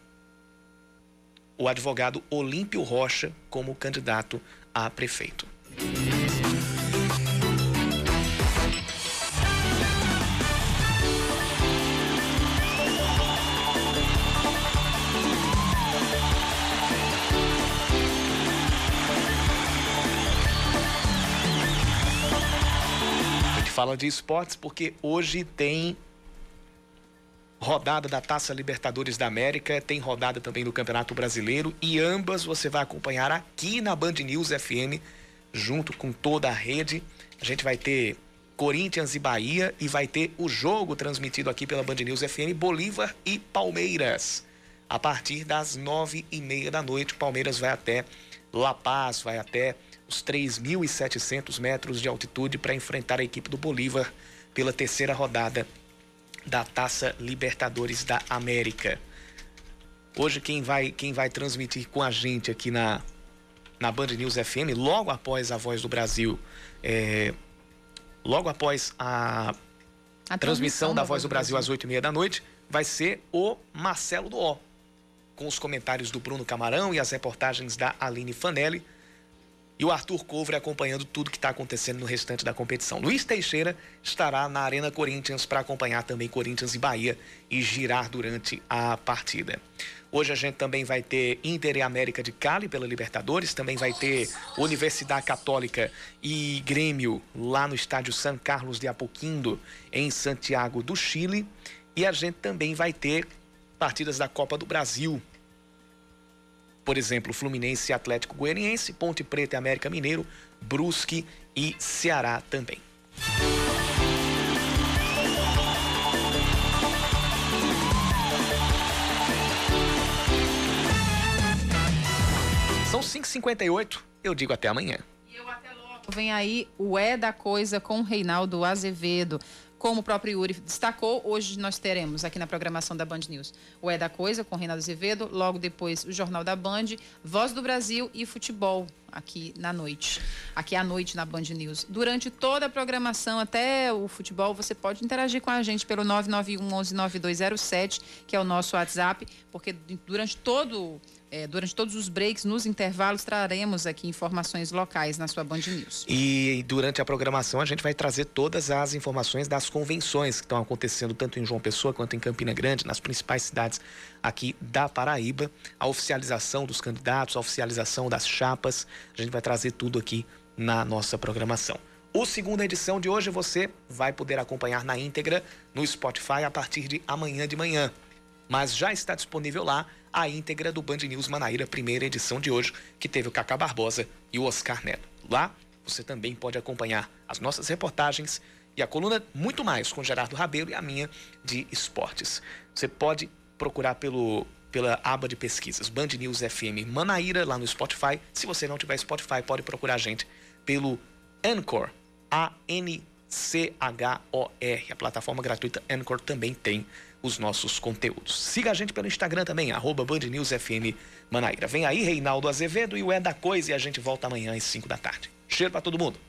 S2: o advogado Olímpio Rocha como candidato a prefeito. Fala de esportes porque hoje tem rodada da Taça Libertadores da América, tem rodada também do Campeonato Brasileiro e ambas você vai acompanhar aqui na Band News FM, junto com toda a rede. A gente vai ter Corinthians e Bahia e vai ter o jogo transmitido aqui pela Band News FM, Bolívar e Palmeiras. A partir das nove e meia da noite, Palmeiras vai até La Paz, vai até os 3.700 metros de altitude para enfrentar a equipe do Bolívar pela terceira rodada da Taça Libertadores da América. Hoje quem vai quem vai transmitir com a gente aqui na na Band News FM logo após a Voz do Brasil, é, logo após a, a transmissão da Voz do Brasil, Brasil às oito e meia da noite, vai ser o Marcelo do com os comentários do Bruno Camarão e as reportagens da Aline Fanelli e o Arthur Couvre acompanhando tudo que está acontecendo no restante da competição. Luiz Teixeira estará na Arena Corinthians para acompanhar também Corinthians e Bahia e girar durante a partida. Hoje a gente também vai ter Inter e América de Cali pela Libertadores, também vai ter Universidade Católica e Grêmio lá no estádio San Carlos de Apoquindo, em Santiago do Chile. E a gente também vai ter partidas da Copa do Brasil por exemplo, Fluminense e Atlético Goianiense, Ponte Preta e América Mineiro, Brusque e Ceará também. São 5h58, eu digo até amanhã.
S3: E eu até logo. Vem aí o É da Coisa com Reinaldo Azevedo. Como o próprio Yuri destacou, hoje nós teremos aqui na programação da Band News o É da Coisa com Reinaldo Azevedo, logo depois o Jornal da Band, Voz do Brasil e Futebol. aqui na noite, aqui à noite na Band News. Durante toda a programação, até o futebol, você pode interagir com a gente pelo 991 11 9207, que é o nosso WhatsApp, porque durante todo é, durante todos os breaks, nos intervalos, traremos aqui informações locais na sua Band News.
S2: E durante a programação a gente vai trazer todas as informações das convenções que estão acontecendo tanto em João Pessoa quanto em Campina Grande, nas principais cidades aqui da Paraíba, a oficialização dos candidatos, a oficialização das chapas. A gente vai trazer tudo aqui na nossa programação. O segunda edição de hoje você vai poder acompanhar na íntegra no Spotify a partir de amanhã de manhã. Mas já está disponível lá a íntegra do Band News Manaíra, primeira edição de hoje, que teve o Cacá Barbosa e o Oscar Neto. Lá você também pode acompanhar as nossas reportagens e a coluna Muito Mais com Gerardo Rabelo e a minha de esportes. Você pode procurar pelo pela aba de pesquisas Band News FM Manaíra lá no Spotify. Se você não tiver Spotify, pode procurar a gente pelo Anchor, A N C H O R. A plataforma gratuita Anchor também tem os nossos conteúdos. Siga a gente pelo Instagram também, arroba Band News FM Manaíra. Vem aí Reinaldo Azevedo e o É da Coisa e a gente volta amanhã às 5 da tarde. Cheiro para todo mundo.